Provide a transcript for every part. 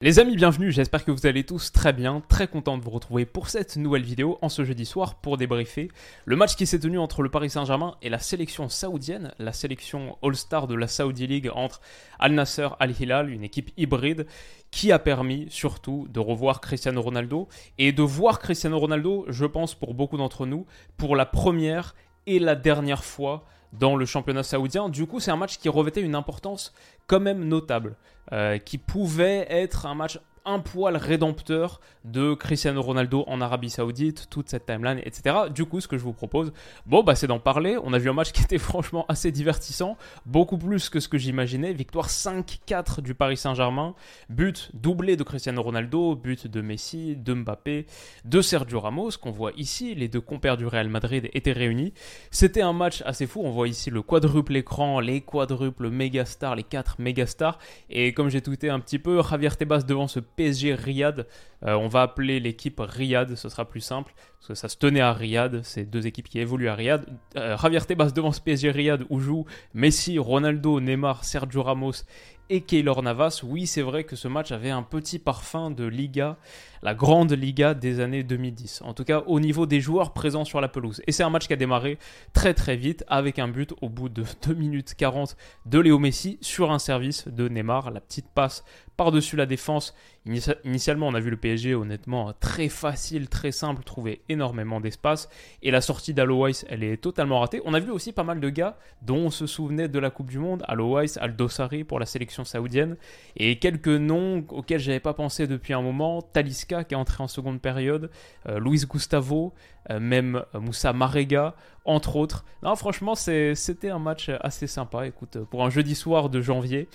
Les amis, bienvenue, j'espère que vous allez tous très bien, très content de vous retrouver pour cette nouvelle vidéo en ce jeudi soir pour débriefer le match qui s'est tenu entre le Paris Saint-Germain et la sélection saoudienne, la sélection All-Star de la Saudi League entre Al Nasser Al Hilal, une équipe hybride qui a permis surtout de revoir Cristiano Ronaldo et de voir Cristiano Ronaldo, je pense pour beaucoup d'entre nous, pour la première et la dernière fois dans le championnat saoudien. Du coup, c'est un match qui revêtait une importance quand même notable, euh, qui pouvait être un match un poil rédempteur de Cristiano Ronaldo en Arabie Saoudite, toute cette timeline, etc. Du coup, ce que je vous propose, bon, bah, c'est d'en parler. On a vu un match qui était franchement assez divertissant, beaucoup plus que ce que j'imaginais. Victoire 5-4 du Paris Saint-Germain, but doublé de Cristiano Ronaldo, but de Messi, de Mbappé, de Sergio Ramos, qu'on voit ici. Les deux compères du Real Madrid étaient réunis. C'était un match assez fou. On voit ici le quadruple écran, les quadruples méga stars, les quatre méga stars. Et comme j'ai tweeté un petit peu, Javier Tebas devant ce PSG Riyad. Euh, on va appeler l'équipe Riyad, ce sera plus simple, parce que ça se tenait à Riyad, c'est deux équipes qui évoluent à Riyad. Euh, Javier Tebas devant PSG Riyad où jouent Messi, Ronaldo, Neymar, Sergio Ramos et Keylor Navas. Oui, c'est vrai que ce match avait un petit parfum de Liga, la grande Liga des années 2010. En tout cas, au niveau des joueurs présents sur la pelouse. Et c'est un match qui a démarré très très vite avec un but au bout de 2 minutes 40 de Léo Messi sur un service de Neymar. La petite passe par-dessus la défense. Initialement, on a vu le PSG honnêtement très facile, très simple, trouver énormément d'espace. Et la sortie d'Alois, elle est totalement ratée. On a vu aussi pas mal de gars dont on se souvenait de la Coupe du Monde. Alois, Aldosari pour la sélection saoudienne. Et quelques noms auxquels j'avais pas pensé depuis un moment. Talisca qui est entré en seconde période. Euh, Luis Gustavo. Euh, même Moussa Marega, entre autres. Non, franchement, c'était un match assez sympa. Écoute, pour un jeudi soir de janvier,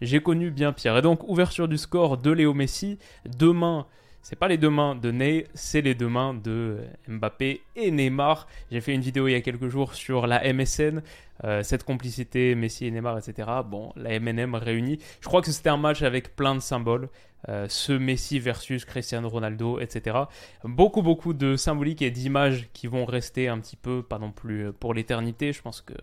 j'ai connu bien pire. Et donc, ouverture du score de Léo Messi. Demain, c'est pas les deux mains de Ney, c'est les deux mains de Mbappé et Neymar. J'ai fait une vidéo il y a quelques jours sur la MSN, euh, cette complicité Messi et Neymar, etc. Bon, la MNM réunie. Je crois que c'était un match avec plein de symboles. Euh, ce Messi versus Cristiano Ronaldo, etc. Beaucoup, beaucoup de symboliques et d'images qui vont rester un petit peu, pas non plus pour l'éternité. Je pense que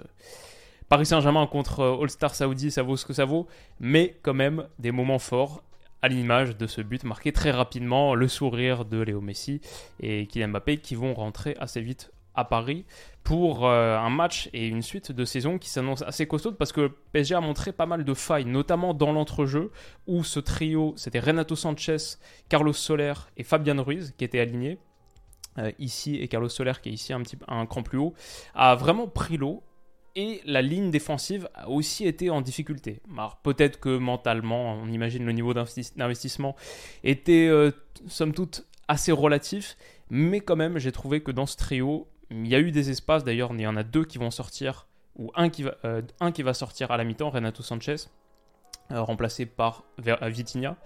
Paris Saint-Germain contre All-Star Saoudi, ça vaut ce que ça vaut, mais quand même des moments forts à l'image de ce but marqué très rapidement, le sourire de Léo Messi et Kylian Mbappé qui vont rentrer assez vite à Paris pour euh, un match et une suite de saison qui s'annonce assez costaud parce que PSG a montré pas mal de failles, notamment dans l'entrejeu où ce trio, c'était Renato Sanchez, Carlos Soler et Fabian Ruiz qui étaient alignés. Euh, ici et Carlos Soler qui est ici un, petit, un cran plus haut, a vraiment pris l'eau et la ligne défensive a aussi été en difficulté. Alors peut-être que mentalement, on imagine le niveau d'investissement était euh, somme toute assez relatif, mais quand même j'ai trouvé que dans ce trio, il y a eu des espaces, d'ailleurs il y en a deux qui vont sortir, ou un qui va, euh, un qui va sortir à la mi-temps, Renato Sanchez, euh, remplacé par Vitinha.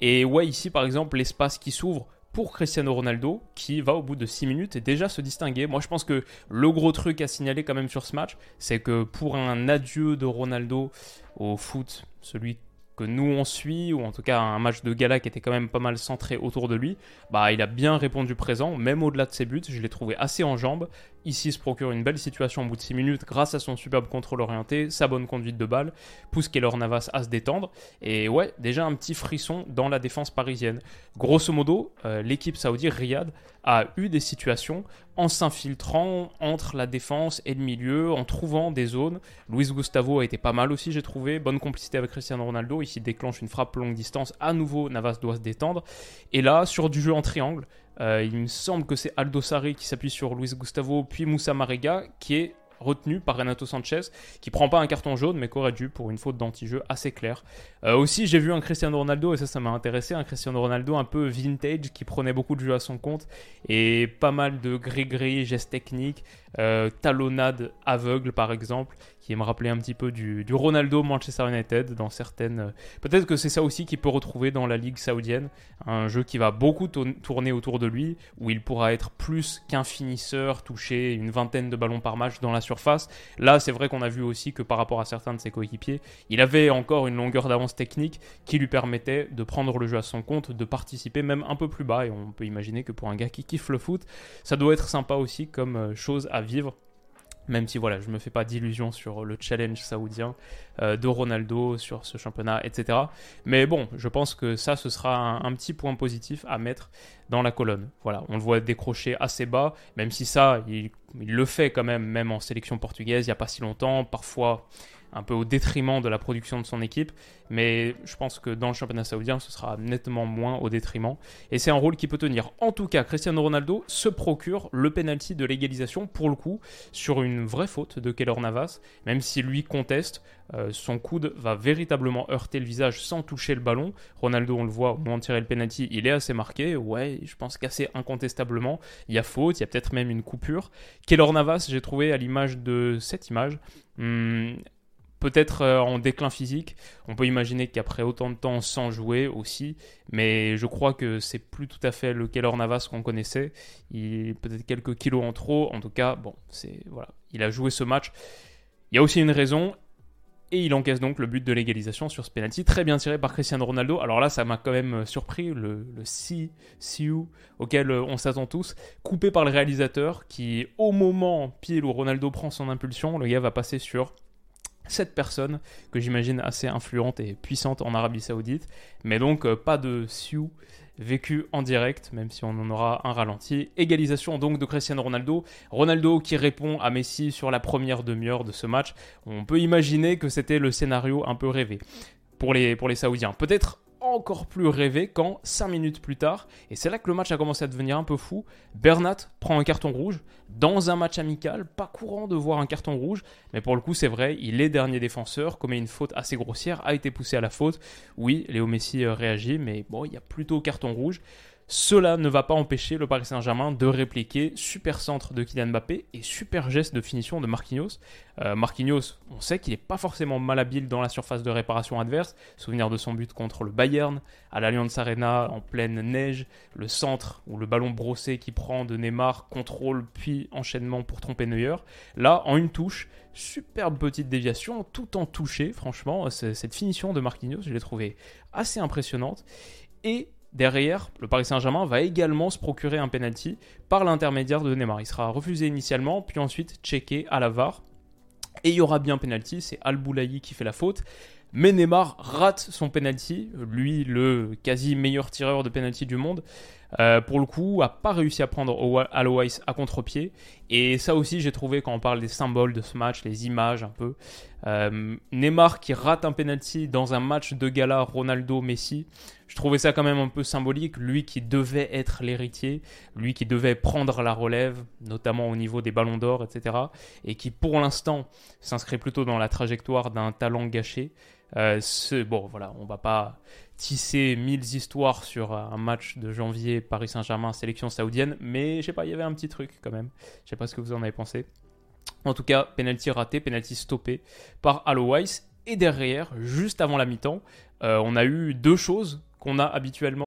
Et ouais, ici par exemple, l'espace qui s'ouvre pour Cristiano Ronaldo qui va au bout de 6 minutes et déjà se distinguer. Moi je pense que le gros truc à signaler quand même sur ce match, c'est que pour un adieu de Ronaldo au foot, celui que nous on suit, ou en tout cas un match de gala qui était quand même pas mal centré autour de lui, bah il a bien répondu présent, même au-delà de ses buts, je l'ai trouvé assez en jambes. Ici se procure une belle situation au bout de 6 minutes grâce à son superbe contrôle orienté, sa bonne conduite de balle, pousse Keller Navas à se détendre, et ouais, déjà un petit frisson dans la défense parisienne. Grosso modo, euh, l'équipe saoudienne Riyad a eu des situations en s'infiltrant entre la défense et le milieu, en trouvant des zones. Luis Gustavo a été pas mal aussi, j'ai trouvé. Bonne complicité avec Cristiano Ronaldo. Ici déclenche une frappe longue distance. À nouveau, Navas doit se détendre. Et là, sur du jeu en triangle, il me semble que c'est Aldo Sarri qui s'appuie sur Luis Gustavo, puis Moussa Marega, qui est retenu par Renato Sanchez, qui prend pas un carton jaune, mais qu'aurait dû pour une faute d'anti-jeu assez claire. Euh, aussi, j'ai vu un Cristiano Ronaldo, et ça, ça m'a intéressé, un Cristiano Ronaldo un peu vintage, qui prenait beaucoup de jeux à son compte, et pas mal de gris-gris, gestes techniques, euh, talonnade aveugle par exemple, qui me rappelait un petit peu du, Ronaldo Manchester United dans certaines. Euh, peut-être que c'est ça aussi qu'il peut retrouver dans la ligue saoudienne, un jeu qui va beaucoup tourner autour de lui, où il pourra être plus qu'un finisseur, toucher une vingtaine de ballons par match dans la Là, c'est vrai qu'on a vu aussi que par rapport à certains de ses coéquipiers, il avait encore une longueur d'avance technique qui lui permettait de prendre le jeu à son compte, de participer même un peu plus bas. Et on peut imaginer que pour un gars qui kiffe le foot, ça doit être sympa aussi comme euh, chose à vivre. Même si voilà, je me fais pas d'illusions sur le challenge saoudien euh, de Ronaldo, sur ce championnat, etc. Mais bon, je pense que ça, ce sera un, petit point positif à mettre dans la colonne. Voilà, on le voit décrocher assez bas, même si ça, il, il le fait quand même, même en sélection portugaise, il n'y a pas si longtemps. Parfois, un peu au détriment de la production de son équipe. Mais je pense que dans le championnat saoudien, ce sera nettement moins au détriment. Et c'est un rôle qui peut tenir. En tout cas, Cristiano Ronaldo se procure le penalty de l'égalisation, pour le coup, sur une vraie faute de Keller Navas. Même si lui conteste, euh, son coude va véritablement heurter le visage sans toucher le ballon. Ronaldo, on le voit, au moment de tirer le penalty, il est assez marqué. Ouais, je pense qu'assez incontestablement. Il y a faute, il y a peut-être même une coupure. Keller Navas, j'ai trouvé à l'image de cette image. Hmm, peut-être euh, en déclin physique. On peut imaginer qu'après autant de temps sans jouer aussi, mais je crois que c'est plus tout à fait le Keller Navas qu'on connaissait. Il peut-être quelques kilos en trop. En tout cas, bon, c'est voilà, il a joué ce match. Il y a aussi une raison. Et il encaisse donc le but de l'égalisation sur ce penalty, très bien tiré par Cristiano Ronaldo. Alors là, ça m'a quand même surpris, le, le si, auquel on s'attend tous, coupé par le réalisateur, qui au moment pile où Ronaldo prend son impulsion, le gars va passer sur cette personne que j'imagine assez influente et puissante en Arabie Saoudite. Mais donc euh, pas de Sioux vécu en direct, même si on en aura un ralenti. Égalisation donc de Cristiano Ronaldo. Ronaldo qui répond à Messi sur la première demi-heure de ce match. On peut imaginer que c'était le scénario un peu rêvé pour les, pour les Saoudiens. Peut-être encore plus rêvé quand 5 minutes plus tard, et c'est là que le match a commencé à devenir un peu fou, Bernat prend un carton rouge dans un match amical, pas courant de voir un carton rouge, mais pour le coup c'est vrai, il est dernier défenseur, commet une faute assez grossière, a été poussé à la faute, oui, Léo Messi euh, réagit, mais bon, il y a plutôt carton rouge. Cela ne va pas empêcher le Paris Saint-Germain de répliquer super centre de Kylian Mbappé et super geste de finition de Marquinhos. Euh, Marquinhos, on sait qu'il n'est pas forcément malhabile dans la surface de réparation adverse. Souvenir de son but contre le Bayern, à l'Allianz Arena en pleine neige, le centre ou le ballon brossé qui prend de Neymar, contrôle puis enchaînement pour tromper Neuer. Là, en une touche, superbe petite déviation, tout en touché, franchement, cette finition de Marquinhos, je l'ai trouvée assez impressionnante. Et Derrière, le Paris Saint-Germain va également se procurer un penalty par l'intermédiaire de Neymar. Il sera refusé initialement, puis ensuite checké à la VAR. Et il y aura bien penalty, c'est Al Boulaï qui fait la faute. Mais Neymar rate son penalty, lui le quasi meilleur tireur de penalty du monde. Euh, pour le coup, a pas réussi à prendre Alois à contre-pied. Et ça aussi, j'ai trouvé quand on parle des symboles de ce match, les images un peu. Euh, Neymar qui rate un penalty dans un match de gala Ronaldo-Messi. Je trouvais ça quand même un peu symbolique. Lui qui devait être l'héritier, lui qui devait prendre la relève, notamment au niveau des ballons d'or, etc. Et qui pour l'instant s'inscrit plutôt dans la trajectoire d'un talent gâché. Euh, bon, voilà, on va pas tisser mille histoires sur un match de janvier Paris Saint-Germain sélection saoudienne, mais je sais pas, il y avait un petit truc quand même. Je sais pas ce que vous en avez pensé. En tout cas, penalty raté, penalty stoppé par Weiss. Et derrière, juste avant la mi-temps, euh, on a eu deux choses qu'on a habituellement.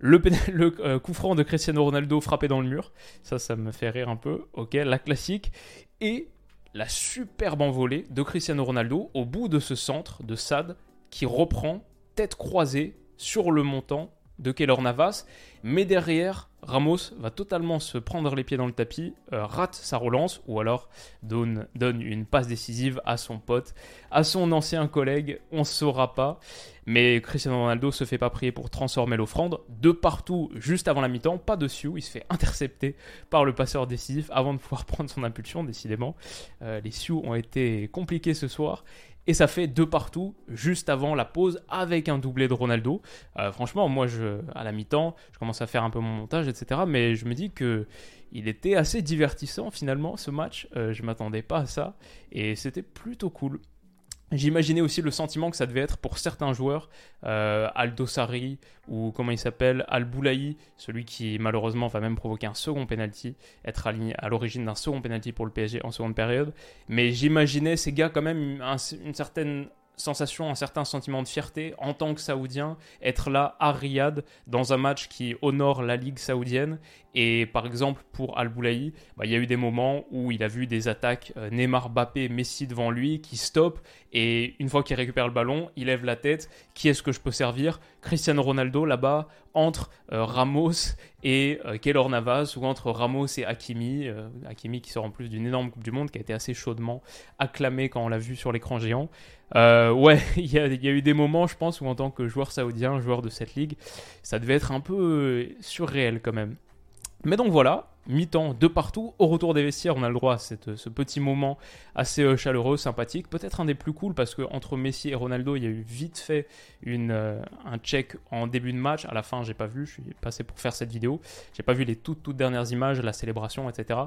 Le, euh, coup franc de Cristiano Ronaldo frappé dans le mur, ça ça me fait rire un peu. OK, la classique. Et la superbe envolée de Cristiano Ronaldo au bout de ce centre de Sad qui reprend tête croisée sur le montant de Keller Navas, mais derrière Ramos va totalement se prendre les pieds dans le tapis, euh, rate sa relance ou alors donne, une passe décisive à son pote, à son ancien collègue, on ne saura pas. Mais Cristiano Ronaldo se fait pas prier pour transformer l'offrande. De partout, juste avant la mi-temps, pas de Sioux, il se fait intercepter par le passeur décisif avant de pouvoir prendre son impulsion, décidément. Euh, les Sioux ont été compliqués ce soir. Et ça fait deux partout juste avant la pause avec un doublé de Ronaldo. Euh, franchement, moi, je, à la mi-temps, je commence à faire un peu mon montage, etc. Mais je me dis que il était assez divertissant finalement ce match. Euh, je m'attendais pas à ça et c'était plutôt cool. J'imaginais aussi le sentiment que ça devait être pour certains joueurs, euh, Aldo ou comment il s'appelle, Al Boulaï, celui qui malheureusement va même provoquer un second penalty, être aligné à l'origine d'un second penalty pour le PSG en seconde période. Mais j'imaginais ces gars quand même une certaine sensation, un certain sentiment de fierté en tant que Saoudien, être là à Riyad dans un match qui honore la Ligue saoudienne. Et par exemple, pour Al-Boulaï, bah, il y a eu des moments où il a vu des attaques euh, Neymar, Bappé, Messi devant lui qui stoppent. Et une fois qu'il récupère le ballon, il lève la tête. Qui est-ce que je peux servir? Cristiano Ronaldo là-bas entre euh, Ramos et euh, Navas ou entre Ramos et Hakimi. Hakimi qui sort en plus d'une énorme Coupe du Monde qui a été assez chaudement acclamé quand on l'a vu sur l'écran géant. Euh, ouais, il y, a, eu des moments, je pense, où en tant que joueur saoudien, joueur de cette ligue, ça devait être un peu euh, surréel quand même. Mais donc voilà, mi-temps de partout. Au retour des vestiaires, on a le droit à cette, ce petit moment assez euh, chaleureux, sympathique. Peut-être un des plus cool parce que entre Messi et Ronaldo, il y a eu vite fait une, euh, un check en début de match. À la fin, j'ai pas vu, je suis passé pour faire cette vidéo. J'ai pas vu les toutes, toutes dernières images, la célébration, etc.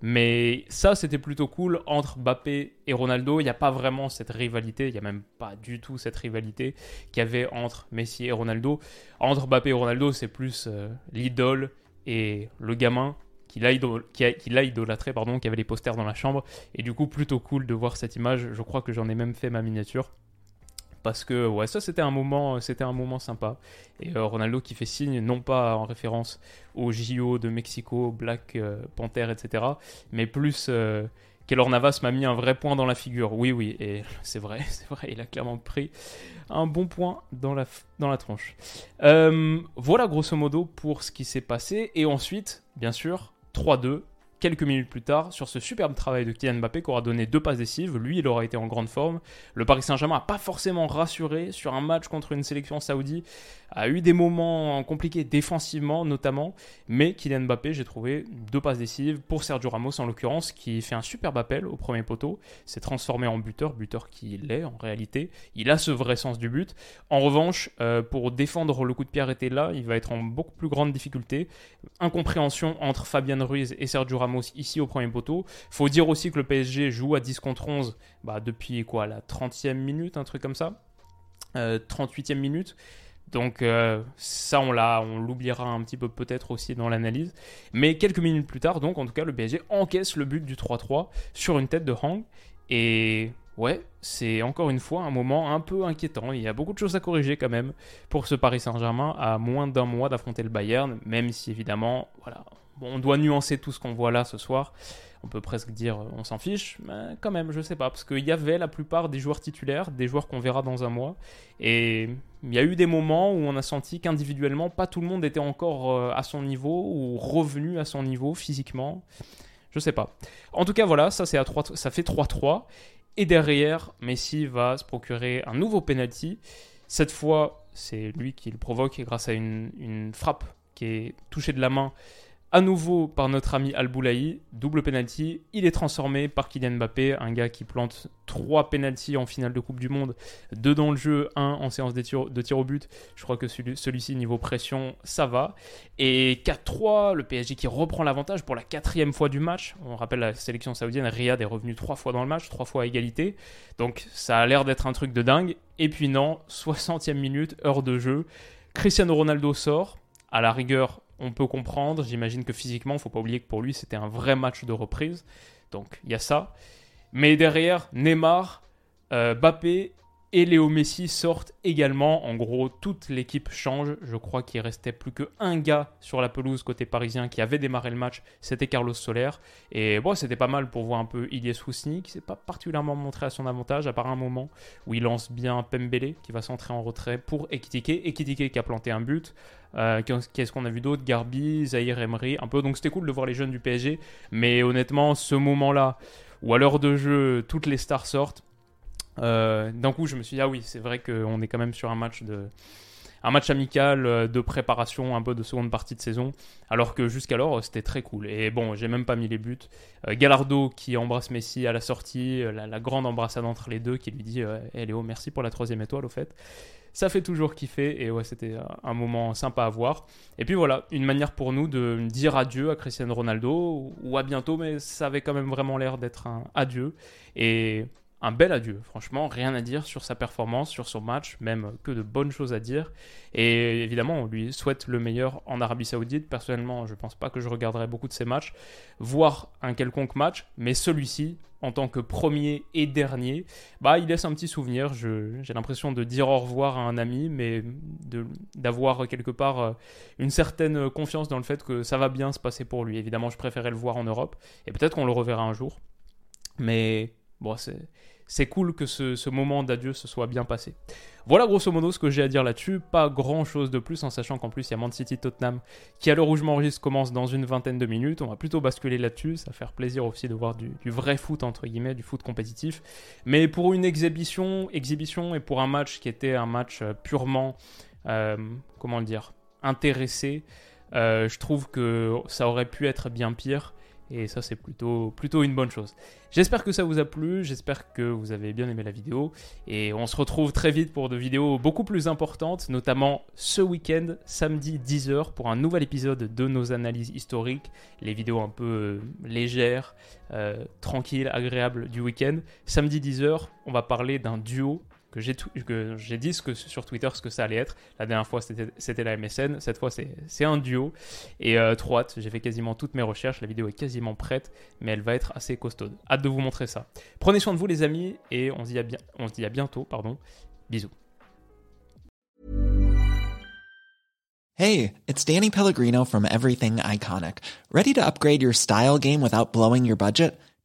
Mais ça, c'était plutôt cool. Entre Mbappé et Ronaldo, il n'y a pas vraiment cette rivalité. Il n'y a même pas du tout cette rivalité qu'il y avait entre Messi et Ronaldo. Entre Mbappé et Ronaldo, c'est plus euh, l'idole et le gamin qui l'a idolâtré, pardon, qui avait les posters dans la chambre. Et du coup, plutôt cool de voir cette image. Je crois que j'en ai même fait ma miniature. Parce que ouais, ça c'était un moment, c'était un moment sympa. Et euh, Ronaldo qui fait signe, non pas en référence au JO de Mexico, Black euh, Panther, etc., mais plus euh, Keylor Navas m'a mis un vrai point dans la figure. Oui, oui, et c'est vrai, c'est vrai, il a clairement pris un bon point dans la, dans la tronche. Euh, voilà grosso modo pour ce qui s'est passé. Et ensuite, bien sûr, 3-2 quelques minutes plus tard sur ce superbe travail de Kylian Mbappé qui aura donné deux passes décisives. Lui, il aura été en grande forme. Le Paris Saint-Germain n'a pas forcément rassuré sur un match contre une sélection saoudie. A eu des moments compliqués défensivement notamment. Mais Kylian Mbappé, j'ai trouvé deux passes décisives pour Sergio Ramos en l'occurrence qui fait un superbe appel au premier poteau. S'est transformé en buteur, buteur qu'il est en réalité. Il a ce vrai sens du but. En revanche, euh, pour défendre le coup de pierre était là, il va être en beaucoup plus grande difficulté. Incompréhension entre Fabian Ruiz et Sergio Ramos ici au premier poteau. Faut dire aussi que le PSG joue à 10 contre 11 bah, depuis quoi, la 30e minute, un truc comme ça. 38e euh, minute. Donc euh, ça, on on l'oubliera un petit peu peut-être aussi dans l'analyse. Mais quelques minutes plus tard, donc en tout cas, le PSG encaisse le but du 3-3 sur une tête de Hang. Et ouais, c'est encore une fois un moment un peu inquiétant. Il y a beaucoup de choses à corriger quand même pour ce Paris Saint-Germain à moins d'un mois d'affronter le Bayern, même si évidemment, voilà, on doit nuancer tout ce qu'on voit là ce soir. On peut presque dire euh, on s'en fiche, mais quand même, je sais pas, parce qu'il y avait la plupart des joueurs titulaires, des joueurs qu'on verra dans un mois, et il y a eu des moments où on a senti qu'individuellement, pas tout le monde était encore euh, à son niveau ou revenu à son niveau physiquement. Je sais pas. En tout cas, voilà, ça, c'est à 3, ça fait 3-3. Et derrière, Messi va se procurer un nouveau penalty. Cette fois, c'est lui qui le provoque grâce à une, une frappe qui est touchée de la main à nouveau par notre ami Al-Boulaï, double penalty. Il est transformé par Kylian Mbappé, un gars qui plante trois penalties en finale de Coupe du Monde, deux dans le jeu, un en séance de tir, au but. Je crois que celui-ci, niveau pression, ça va. Et 4-3, le PSG qui reprend l'avantage pour la quatrième fois du match. On rappelle la sélection saoudienne, Riyad est revenu trois fois dans le match, trois fois à égalité. Donc ça a l'air d'être un truc de dingue. Et puis non, 60e minute, heure de jeu. Cristiano Ronaldo sort. À la rigueur, on peut comprendre. J'imagine que physiquement, il faut pas oublier que pour lui, c'était un vrai match de reprise. Donc, il y a ça. Mais derrière, Neymar, euh, Bappé et Léo Messi sortent également. En gros, toute l'équipe change. Je crois qu'il restait plus qu'un gars sur la pelouse côté parisien qui avait démarré le match. C'était Carlos Soler. Et bon, c'était pas mal pour voir un peu Ilyes Housni, qui s'est pas particulièrement montré à son avantage, à part un moment où il lance bien Pembele, qui va s'entrer en retrait pour Ekitike. Ekitike qui a planté un but. Euh, Qu'est-ce qu'on a vu d'autre? Garbi, Zahir Emery, un peu. Donc c'était cool de voir les jeunes du PSG. Mais honnêtement, ce moment-là, où à l'heure de jeu, toutes les stars sortent, d'un coup, je me suis dit, ah oui, c'est vrai qu'on est quand même sur un match de. Un match amical euh, de préparation, un peu de seconde partie de saison, alors que jusqu'alors c'était très cool. Et bon, j'ai même pas mis les buts. Euh, Gallardo qui embrasse Messi à la sortie, la, grande embrassade entre les deux, qui lui dit hey Léo, merci pour la troisième étoile au fait ça fait toujours kiffer et ouais c'était un moment sympa à voir et puis voilà une manière pour nous de dire adieu à Cristiano Ronaldo ou à bientôt mais ça avait quand même vraiment l'air d'être un adieu et un bel adieu. Franchement, rien à dire sur sa performance, sur son match, même que de bonnes choses à dire. Et évidemment, on lui souhaite le meilleur en Arabie Saoudite. Personnellement, je ne pense pas que je regarderai beaucoup de ses matchs, voire un quelconque match, mais celui-ci, en tant que premier et dernier, bah, il laisse un petit souvenir. J'ai l'impression de dire au revoir à un ami, mais d'avoir quelque part euh, une certaine confiance dans le fait que ça va bien se passer pour lui. Évidemment, je préférais le voir en Europe, et peut-être qu'on le reverra un jour. Mais bon, c'est cool que ce, moment d'adieu se soit bien passé. Voilà grosso modo ce que j'ai à dire là-dessus. Pas grand chose de plus en sachant qu'en plus il y a Man City Tottenham qui à l'heure où je m'enregistre commence dans une vingtaine de minutes. On va plutôt basculer là-dessus. Ça va faire plaisir aussi de voir du, vrai foot entre guillemets, du foot compétitif. Mais pour une exhibition, exhibition et pour un match qui était un match euh, purement, euh, comment le dire, intéressé, euh, je trouve que ça aurait pu être bien pire. Et ça, c'est plutôt, une bonne chose. J'espère que ça vous a plu, j'espère que vous avez bien aimé la vidéo. Et on se retrouve très vite pour de vidéos beaucoup plus importantes, notamment ce week-end, samedi 10h, pour un nouvel épisode de nos analyses historiques. Les vidéos un peu euh, légères, euh, tranquilles, agréables du week-end. Samedi 10h, on va parler d'un duo que j'ai dit que, sur Twitter ce que ça allait être. La dernière fois, c'était la MSN. Cette fois, c'est un duo. Et euh. J'ai fait quasiment toutes mes recherches. La vidéo est quasiment prête, mais elle va être assez costaude. Hâte de vous montrer ça. Prenez soin de vous, les amis, et on se dit à, bien, bientôt. Pardon. Bisous. Hey, it's Danny Pellegrino from Everything Iconic. Ready to upgrade your style game without blowing your budget?